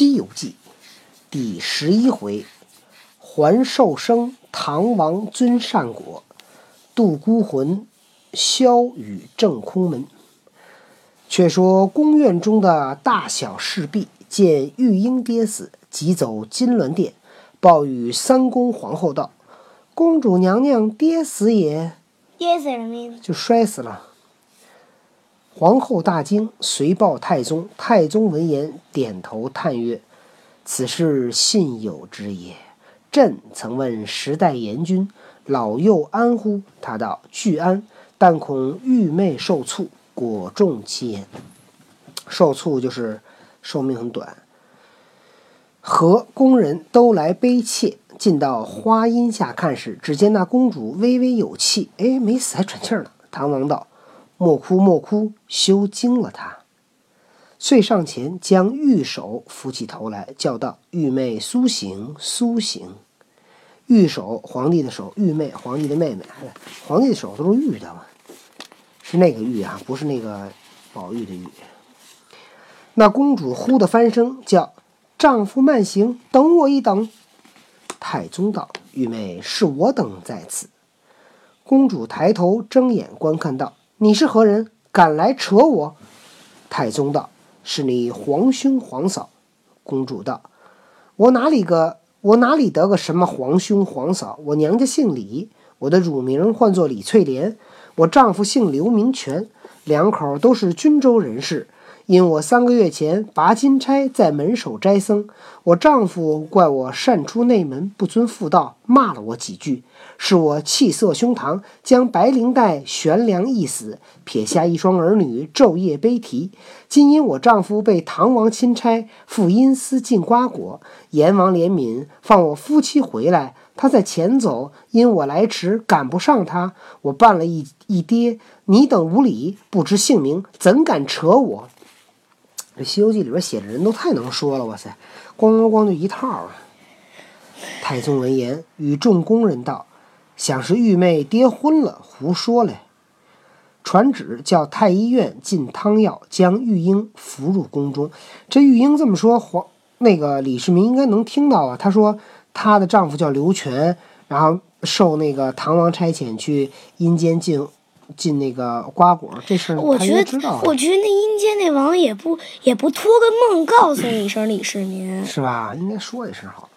西游记》第十一回：还寿生，唐王尊善果；渡孤魂，萧雨正空门。却说宫院中的大小侍婢见玉英跌死，急走金銮殿，报与三宫皇后道：“公主娘娘跌死也。”跌死什么意思？就摔死了。皇后大惊，随报太宗。太宗闻言，点头叹曰：“此事信有之也。朕曾问时代阎君，老幼安乎？他道：俱安，但恐玉妹受卒，果中其言。受卒就是寿命很短。和宫人都来悲切，进到花荫下看时，只见那公主微微有气，哎，没死，还喘气儿呢。唐王道。莫哭莫哭，休惊了他。遂上前将玉手扶起头来，叫道：“玉妹苏醒，苏醒。”玉手，皇帝的手；玉妹，皇帝的妹妹。皇帝的手都是玉的嘛，是那个玉啊，不是那个宝玉的玉。那公主忽的翻身，叫：“丈夫慢行，等我一等。”太宗道：“玉妹，是我等在此。”公主抬头睁眼观看道。你是何人？敢来扯我？太宗道：“是你皇兄皇嫂。”公主道：“我哪里个？我哪里得个什么皇兄皇嫂？我娘家姓李，我的乳名唤作李翠莲，我丈夫姓刘，名全，两口都是均州人士。”因我三个月前拔金钗在门首斋僧，我丈夫怪我擅出内门不遵妇道，骂了我几句，是我气色胸膛，将白绫带悬梁一死，撇下一双儿女昼夜悲啼。今因我丈夫被唐王钦差赴阴司进瓜果，阎王怜悯，放我夫妻回来。他在前走，因我来迟赶不上他，我扮了一一爹。你等无礼，不知姓名，怎敢扯我？这《西游记》里边写的人都太能说了，哇塞，咣咣咣就一套啊！太宗闻言，与众宫人道：“想是玉妹跌昏了，胡说嘞。”传旨叫太医院进汤药，将玉英扶入宫中。这玉英这么说，皇那个李世民应该能听到啊。他说，她的丈夫叫刘全，然后受那个唐王差遣去阴间进。进那个瓜果这事儿，我觉得，我觉得那阴间那王也不也不托个梦告诉你一声李世民，是吧？应该说一声好。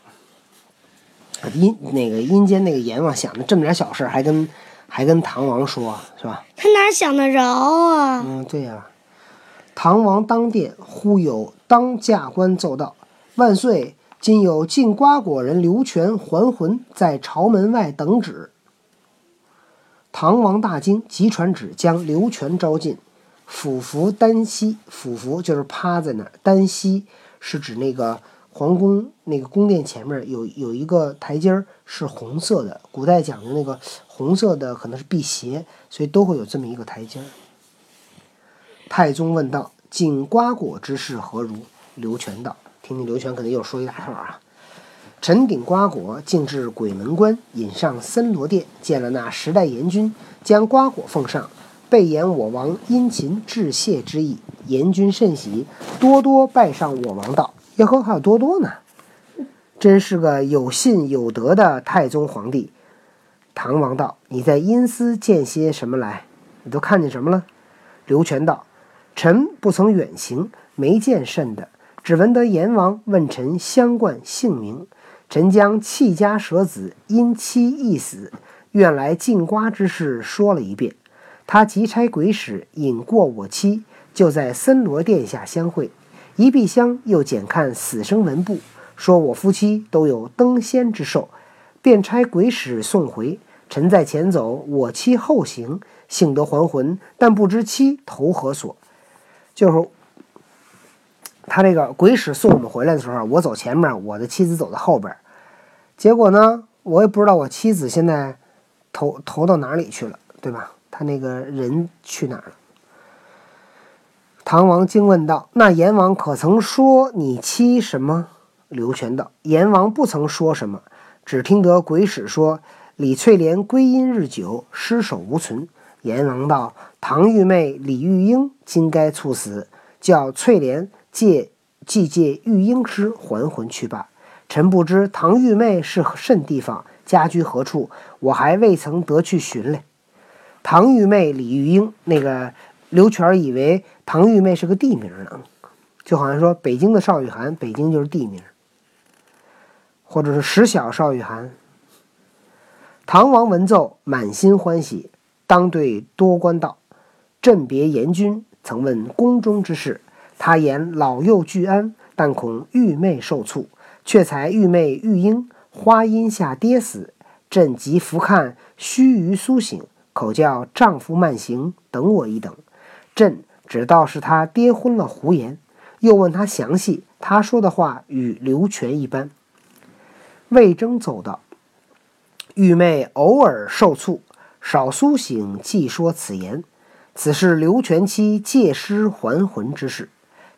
阴那个阴间那个阎王想着这么点小事，还跟还跟唐王说，是吧？他哪想得着啊？嗯，对呀。唐王当殿，忽有当驾官奏道：“万岁！今有进瓜果人刘全还魂，在朝门外等旨。”唐王大惊，急传旨将刘全招进，俯伏单膝。俯伏就是趴在那儿，单膝是指那个皇宫那个宫殿前面有有一个台阶儿，是红色的。古代讲究那个红色的可能是辟邪，所以都会有这么一个台阶儿。太宗问道：“进瓜果之事何如？”刘全道：“听听刘全可能又说一大套啊。”臣顶瓜果，径至鬼门关，引上森罗殿，见了那时代阎君，将瓜果奉上，备言我王殷勤致谢之意。阎君甚喜，多多拜上我王道。耶呵，还有多多呢，真是个有信有德的太宗皇帝。唐王道：“你在阴司见些什么来？你都看见什么了？”刘全道：“臣不曾远行，没见甚的，只闻得阎王问臣相冠姓名。”臣将弃家舍子，因妻一死，愿来进瓜之事说了一遍。他急差鬼使引过我妻，就在森罗殿下相会。一闭香，又检看死生文簿，说我夫妻都有登仙之寿，便差鬼使送回。臣在前走，我妻后行，幸得还魂，但不知妻投何所。就是。他这个鬼使送我们回来的时候，我走前面，我的妻子走在后边。结果呢，我也不知道我妻子现在投投到哪里去了，对吧？他那个人去哪儿了？唐王惊问道：“那阎王可曾说你妻什么？”刘全道：“阎王不曾说什么，只听得鬼使说李翠莲归阴日久，尸首无存。阎王道：唐玉妹李玉英今该猝死，叫翠莲借即借玉英师还魂去罢。臣不知唐玉妹是甚地方，家居何处，我还未曾得去寻嘞。唐玉妹李玉英，那个刘全以为唐玉妹是个地名呢，就好像说北京的邵雨涵，北京就是地名，或者是石小邵雨涵。唐王闻奏，满心欢喜，当对多官道：“朕别严君，曾问宫中之事。他言老幼俱安，但恐玉妹受促。却才玉妹玉英花荫下跌死，朕即伏看须臾苏醒，口叫丈夫慢行，等我一等。朕只道是他跌昏了，胡言。又问他详细，他说的话与刘全一般。魏征奏道。”玉妹偶尔受促，少苏醒，即说此言。此事刘全妻借尸还魂之事，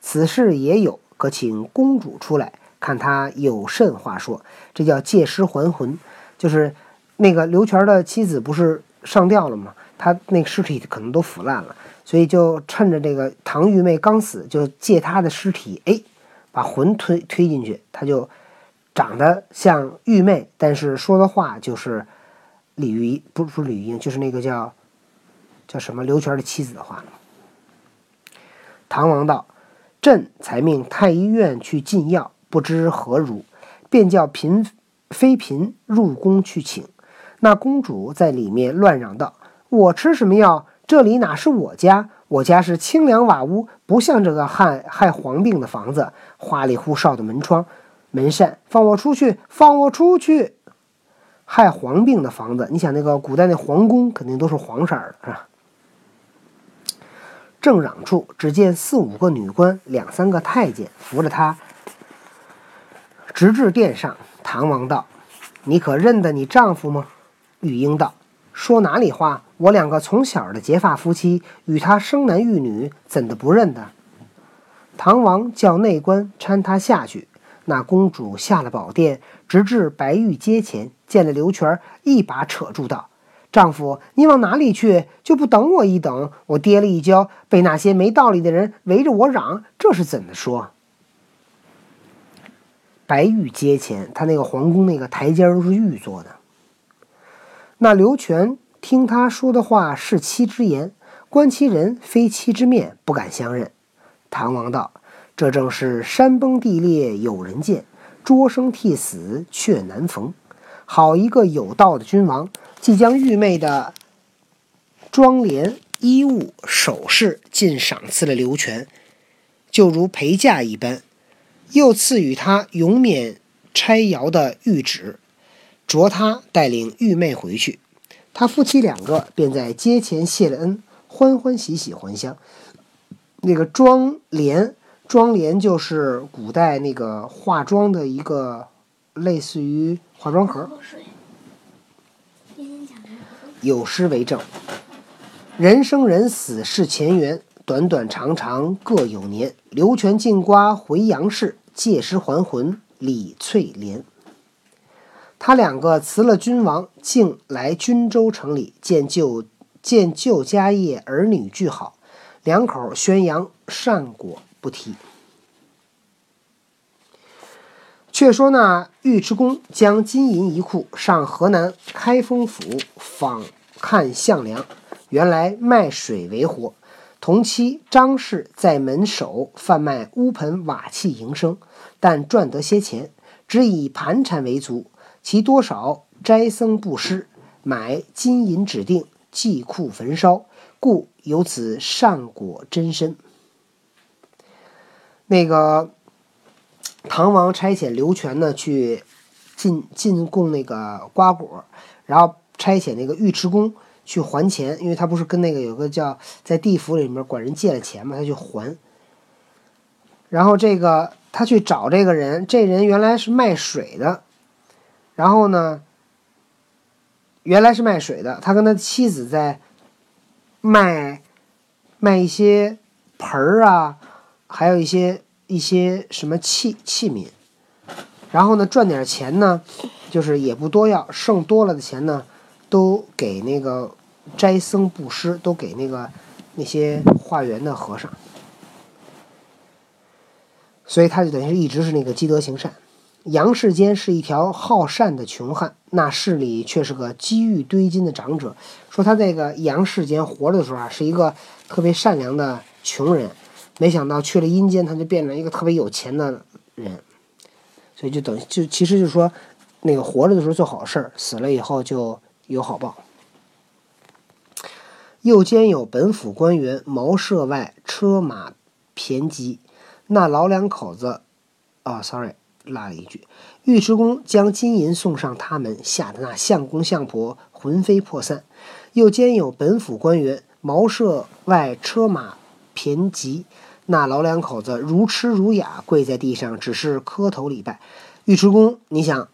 此事也有，可请公主出来，看他有甚话说。这叫借尸还魂，就是那个刘全的妻子不是上吊了吗？他那个尸体可能都腐烂了，所以就趁着这个唐玉妹刚死，就借他的尸体，哎，把魂推推进去，他就。长得像玉妹，但是说的话就是李玉不不是李玉英，就是那个叫叫什么刘全的妻子的话。唐王道：“朕才命太医院去进药，不知何如，便叫嫔妃嫔入宫去请。那公主在里面乱嚷道：‘我吃什么药？这里哪是我家？我家是清凉瓦屋，不像这个害害皇病的房子，花里胡哨的门窗。’”门扇，放我出去！放我出去！害黄病的房子，你想那个古代那皇宫肯定都是黄色的，是吧？正嚷处，只见四五个女官，两三个太监扶着他，直至殿上。唐王道：“你可认得你丈夫吗？”玉英道：“说哪里话？我两个从小的结发夫妻，与他生男育女，怎的不认得？”唐王叫内官搀他下去。那公主下了宝殿，直至白玉阶前，见了刘全，一把扯住道：“丈夫，你往哪里去？就不等我一等？我跌了一跤，被那些没道理的人围着我嚷，这是怎的说？”白玉阶前，他那个皇宫那个台阶都是玉做的。那刘全听他说的话是妻之言，观其人非妻之面，不敢相认。唐王道。这正是山崩地裂有人见，捉生替死却难逢。好一个有道的君王，即将玉妹的妆帘、衣物、首饰尽赏赐了刘全，就如陪嫁一般，又赐予他永免差徭的谕旨，着他带领玉妹回去。他夫妻两个便在街前谢了恩，欢欢喜喜还乡。那个妆帘。妆帘就是古代那个化妆的一个，类似于化妆盒。有诗为证：人生人死是前缘，短短长长各有年。刘全进瓜回杨氏，借尸还魂李翠莲。他两个辞了君王，竟来均州城里见旧见旧家业，儿女俱好，两口宣扬善果。不提。却说那尉迟恭将金银一库上河南开封府访看项梁，原来卖水为活。同期张氏在门首贩卖乌盆瓦器营生，但赚得些钱，只以盘缠为足。其多少斋僧布施，买金银指定，祭库焚烧，故有此善果真身。那个唐王差遣刘全呢去进进贡那个瓜果，然后差遣那个尉迟恭去还钱，因为他不是跟那个有个叫在地府里面管人借了钱嘛，他去还。然后这个他去找这个人，这人原来是卖水的，然后呢，原来是卖水的，他跟他妻子在卖卖一些盆儿啊。还有一些一些什么器器皿，然后呢赚点钱呢，就是也不多要，剩多了的钱呢，都给那个斋僧布施，都给那个那些化缘的和尚。所以他就等于是一直是那个积德行善。杨世坚是一条好善的穷汉，那市里却是个积玉堆金的长者。说他这个杨世坚活着的时候啊，是一个特别善良的穷人，没想到去了阴间，他就变成一个特别有钱的人。所以就等于就其实就是说，那个活着的时候做好事儿，死了以后就有好报。又兼有本府官员茅舍外车马骈疾，那老两口子，啊，sorry，落了一句。尉迟恭将金银送上他们，吓得那相公相婆魂飞魄散。又兼有本府官员茅舍外车马骈疾，那老两口子如痴如哑，跪在地上，只是磕头礼拜。尉迟恭，你想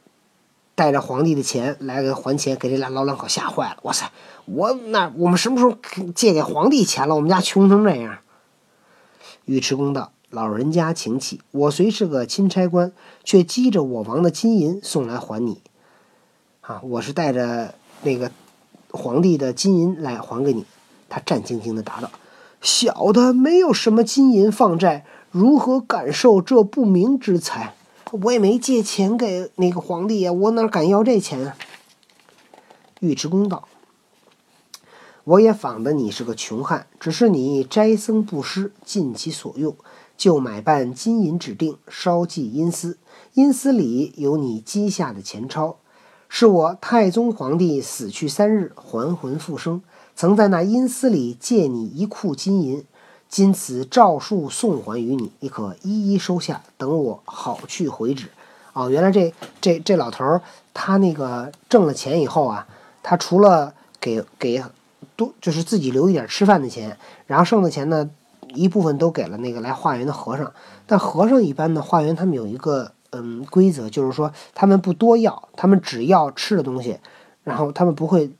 带着皇帝的钱来给还钱，给这俩老两口吓坏了。哇塞！我那我们什么时候借给皇帝钱了？我们家穷成这样。尉迟恭道：“老人家请起，我虽是个钦差官，却积着我王的金银送来还你。啊，我是带着那个皇帝的金银来还给你。”他战兢兢地答道：“小的没有什么金银放债，如何感受这不明之财？我也没借钱给那个皇帝呀，我哪敢要这钱啊？”尉迟恭道。我也仿得你是个穷汉，只是你斋僧布施，尽其所用，就买办金银指定，烧祭阴司。阴司里有你积下的钱钞，是我太宗皇帝死去三日，还魂复生，曾在那阴司里借你一库金银，今此诏书送还于你，你可一一收下，等我好去回旨。哦，原来这这这老头儿，他那个挣了钱以后啊，他除了给给。都就是自己留一点吃饭的钱，然后剩的钱呢，一部分都给了那个来化缘的和尚。但和尚一般呢，化缘他们有一个嗯规则，就是说他们不多要，他们只要吃的东西，然后他们不会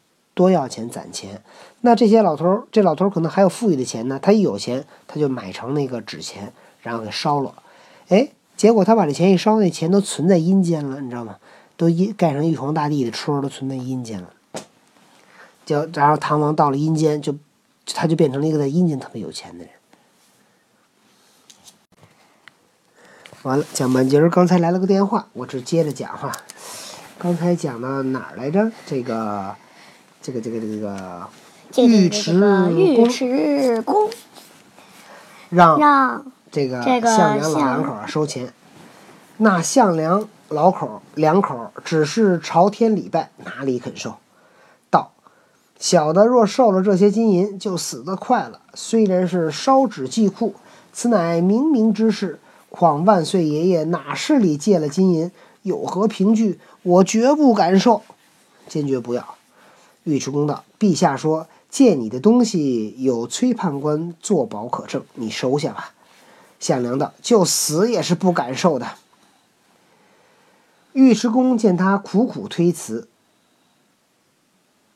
多要钱攒钱。那这些老头儿，这老头儿可能还有富裕的钱呢，他一有钱他就买成那个纸钱，然后给烧了。哎，结果他把这钱一烧，那钱都存在阴间了，你知道吗？都阴盖上玉皇大帝的戳，都存在阴间了。就然后唐王到了阴间，就他就变成了一个在阴间特别有钱的人。完了，讲半截儿，刚才来了个电话，我这接着讲哈。刚才讲到哪儿来着？这个，这个，这个，这个尉迟尉迟恭让让这个这个项梁老两口儿收钱。那项梁老口两口儿只是朝天礼拜，哪里肯受？道小的若受了这些金银，就死得快了。虽然是烧纸祭库，此乃冥冥之事。况万岁爷爷哪是里借了金银，有何凭据？我绝不敢受，坚决不要。尉迟恭道：“陛下说借你的东西有崔判官作保可证，你收下吧。”项梁道：“就死也是不敢受的。”尉迟恭见他苦苦推辞，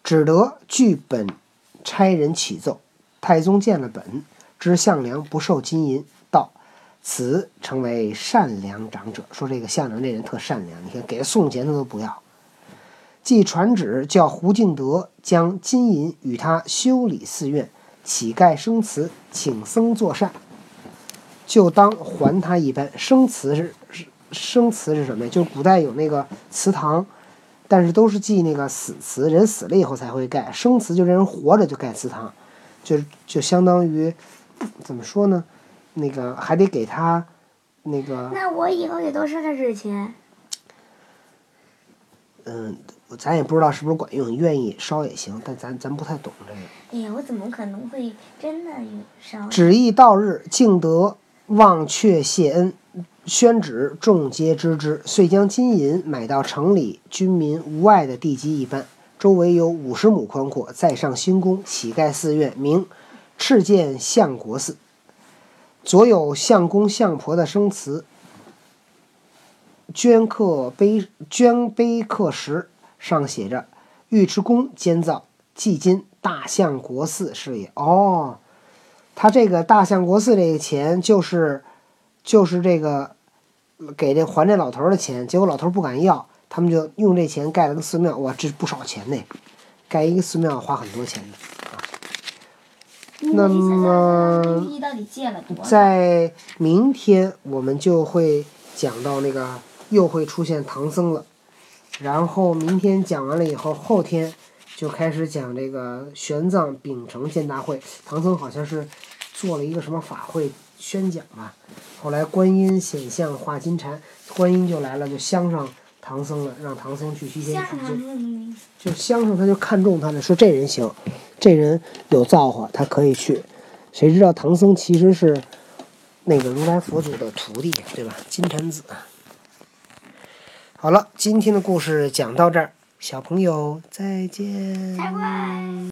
只得据本差人启奏。太宗见了本，知项梁不受金银，道：“此称为善良长者。”说这个项梁这人特善良，你看给他送钱他都不要。即传旨叫胡敬德将金银与他修理寺院，乞丐生祠，请僧作善，就当还他一般。生祠是是生祠是什么呀？就是古代有那个祠堂，但是都是记那个死祠，人死了以后才会盖。生祠就这人活着就盖祠堂，就就相当于怎么说呢？那个还得给他那个那我以后也都收他纸钱。嗯，咱也不知道是不是管用，愿意烧也行，但咱咱不太懂这个。哎呀，我怎么可能会真的烧？旨意到日，敬德忘却谢恩，宣旨众皆知之，遂将金银买到城里军民无碍的地基一般，周围有五十亩宽阔，再上兴宫，乞丐寺院，名赤剑相国寺。左有相公相婆的生祠，镌刻碑镌碑刻石，上写着“尉迟恭监造，迄今大相国寺是也”。哦，他这个大相国寺这个钱就是就是这个给这还这老头儿的钱，结果老头儿不敢要，他们就用这钱盖了个寺庙。哇，这不少钱呢，盖一个寺庙花很多钱的啊。那么？在明天我们就会讲到那个又会出现唐僧了，然后明天讲完了以后，后天就开始讲这个玄奘秉承建大会。唐僧好像是做了一个什么法会宣讲吧，后来观音显像化金蝉，观音就来了，就相上唐僧了，让唐僧去西天取经。就相上他就看中他了，说这人行，这人有造化，他可以去。谁知道唐僧其实是那个如来佛祖的徒弟，对吧？金蝉子。好了，今天的故事讲到这儿，小朋友再见。再见。